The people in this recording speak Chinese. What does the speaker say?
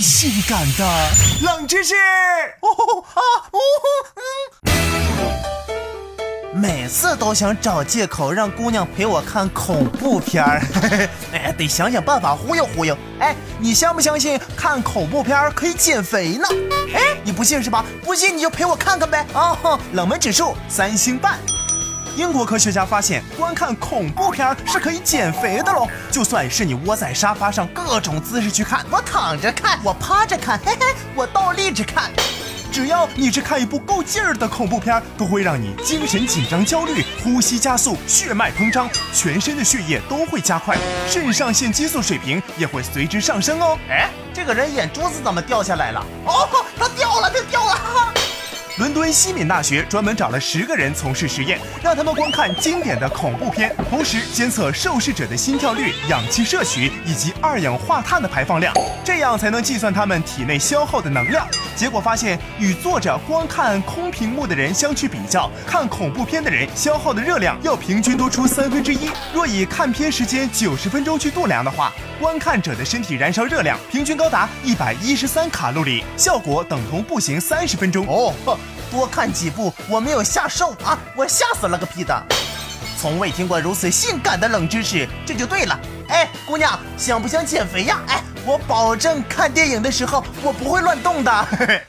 性感的冷知识。每次都想找借口让姑娘陪我看恐怖片儿，哎，得想想办法忽悠忽悠。哎，你相不相信看恐怖片儿可以减肥呢？哎，你不信是吧？不信你就陪我看看呗。啊，冷门指数三星半。英国科学家发现，观看恐怖片是可以减肥的喽。就算是你窝在沙发上，各种姿势去看，我躺着看，我趴着看，嘿嘿，我倒立着看，只要你是看一部够劲儿的恐怖片，都会让你精神紧张、焦虑，呼吸加速，血脉膨胀，全身的血液都会加快，肾上腺激素水平也会随之上升哦。哎，这个人眼珠子怎么掉下来了？哦，他掉了，他。伦敦西敏大学专门找了十个人从事实验，让他们观看经典的恐怖片，同时监测受试者的心跳率、氧气摄取以及二氧化碳的排放量，这样才能计算他们体内消耗的能量。结果发现，与坐着光看空屏幕的人相去比较，看恐怖片的人消耗的热量要平均多出三分之一。若以看片时间九十分钟去度量的话，观看者的身体燃烧热量平均高达一百一十三卡路里，效果等同步行三十分钟。哦，多看几部，我没有吓瘦啊，我吓死了个屁的！从未听过如此性感的冷知识，这就对了。哎，姑娘，想不想减肥呀？哎，我保证看电影的时候我不会乱动的。嘿嘿。